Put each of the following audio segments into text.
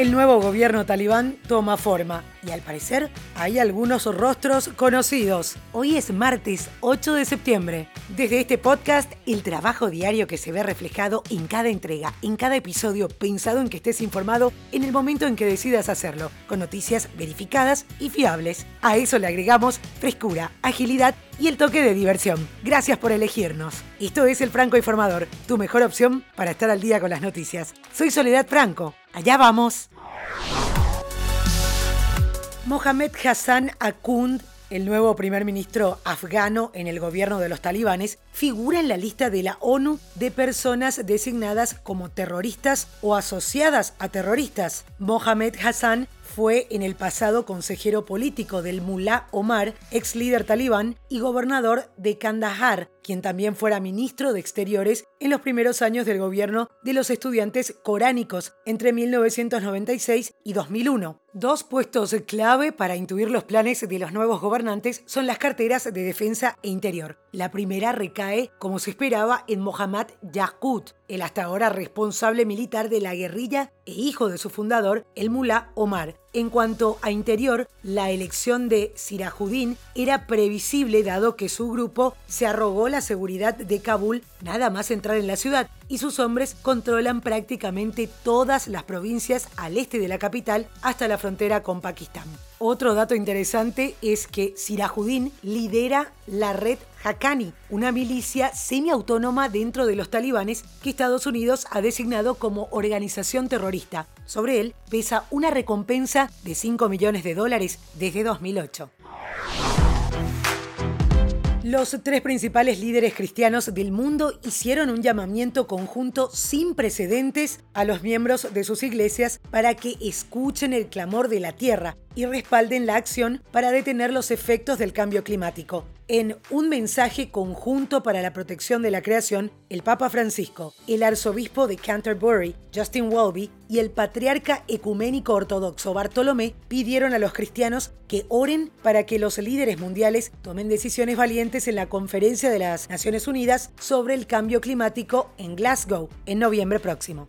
El nuevo gobierno talibán toma forma y al parecer hay algunos rostros conocidos. Hoy es martes 8 de septiembre. Desde este podcast, el trabajo diario que se ve reflejado en cada entrega, en cada episodio, pensado en que estés informado en el momento en que decidas hacerlo, con noticias verificadas y fiables. A eso le agregamos frescura, agilidad y el toque de diversión. Gracias por elegirnos. Esto es El Franco Informador, tu mejor opción para estar al día con las noticias. Soy Soledad Franco. Allá vamos. Mohamed Hassan Akund, el nuevo primer ministro afgano en el gobierno de los talibanes, figura en la lista de la ONU de personas designadas como terroristas o asociadas a terroristas. Mohamed Hassan fue en el pasado consejero político del Mullah Omar, ex líder talibán y gobernador de Kandahar, quien también fuera ministro de Exteriores en los primeros años del gobierno de los estudiantes coránicos entre 1996 y 2001. Dos puestos clave para intuir los planes de los nuevos gobernantes son las carteras de defensa e interior. La primera recae, como se esperaba, en Mohammad Yaqut, el hasta ahora responsable militar de la guerrilla e hijo de su fundador, el mulá Omar. En cuanto a interior, la elección de Sirajuddin era previsible dado que su grupo se arrogó la seguridad de Kabul nada más entrar en la ciudad y sus hombres controlan prácticamente todas las provincias al este de la capital hasta la frontera con Pakistán. Otro dato interesante es que Sirajuddin lidera la red Haqqani, una milicia semiautónoma dentro de los talibanes que Estados Unidos ha designado como organización terrorista. Sobre él pesa una recompensa de 5 millones de dólares desde 2008. Los tres principales líderes cristianos del mundo hicieron un llamamiento conjunto sin precedentes a los miembros de sus iglesias para que escuchen el clamor de la tierra y respalden la acción para detener los efectos del cambio climático. En un mensaje conjunto para la protección de la creación, el Papa Francisco, el arzobispo de Canterbury, Justin Welby, y el patriarca ecuménico ortodoxo Bartolomé pidieron a los cristianos que oren para que los líderes mundiales tomen decisiones valientes en la conferencia de las Naciones Unidas sobre el cambio climático en Glasgow en noviembre próximo.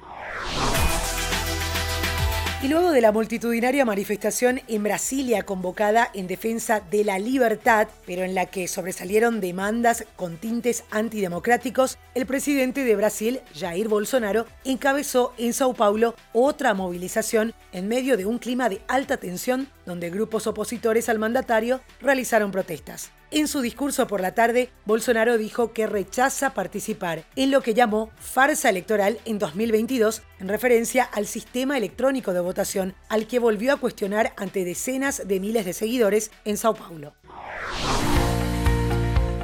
Y luego de la multitudinaria manifestación en Brasilia convocada en defensa de la libertad, pero en la que sobresalieron demandas con tintes antidemocráticos, el presidente de Brasil, Jair Bolsonaro, encabezó en Sao Paulo otra movilización en medio de un clima de alta tensión donde grupos opositores al mandatario realizaron protestas. En su discurso por la tarde, Bolsonaro dijo que rechaza participar en lo que llamó farsa electoral en 2022 en referencia al sistema electrónico de votación al que volvió a cuestionar ante decenas de miles de seguidores en Sao Paulo.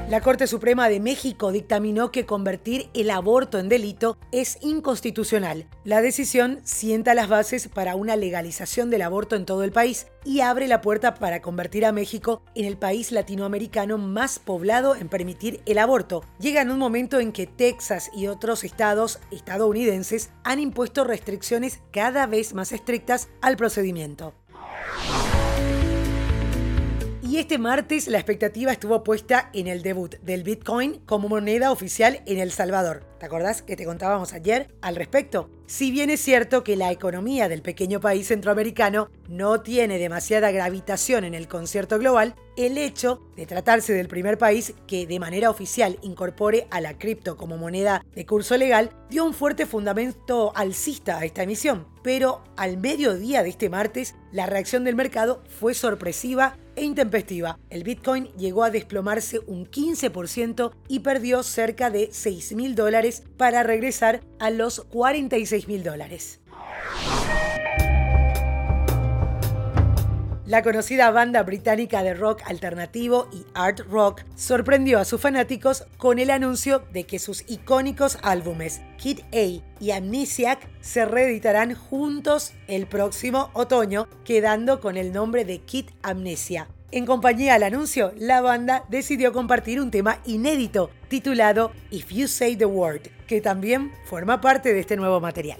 La Corte Suprema de México dictaminó que convertir el aborto en delito es inconstitucional. La decisión sienta las bases para una legalización del aborto en todo el país y abre la puerta para convertir a México en el país latinoamericano más poblado en permitir el aborto. Llega en un momento en que Texas y otros estados estadounidenses han impuesto restricciones cada vez más estrictas al procedimiento. Y este martes la expectativa estuvo puesta en el debut del Bitcoin como moneda oficial en El Salvador. ¿Te acordás que te contábamos ayer al respecto? Si bien es cierto que la economía del pequeño país centroamericano no tiene demasiada gravitación en el concierto global, el hecho de tratarse del primer país que de manera oficial incorpore a la cripto como moneda de curso legal dio un fuerte fundamento alcista a esta emisión. Pero al mediodía de este martes, la reacción del mercado fue sorpresiva e intempestiva. El Bitcoin llegó a desplomarse un 15% y perdió cerca de 6 mil dólares para regresar a los 46 mil dólares. La conocida banda británica de rock alternativo y art rock sorprendió a sus fanáticos con el anuncio de que sus icónicos álbumes Kid A y Amnesiac se reeditarán juntos el próximo otoño, quedando con el nombre de Kid Amnesia. En compañía al anuncio, la banda decidió compartir un tema inédito titulado If You Say the Word, que también forma parte de este nuevo material.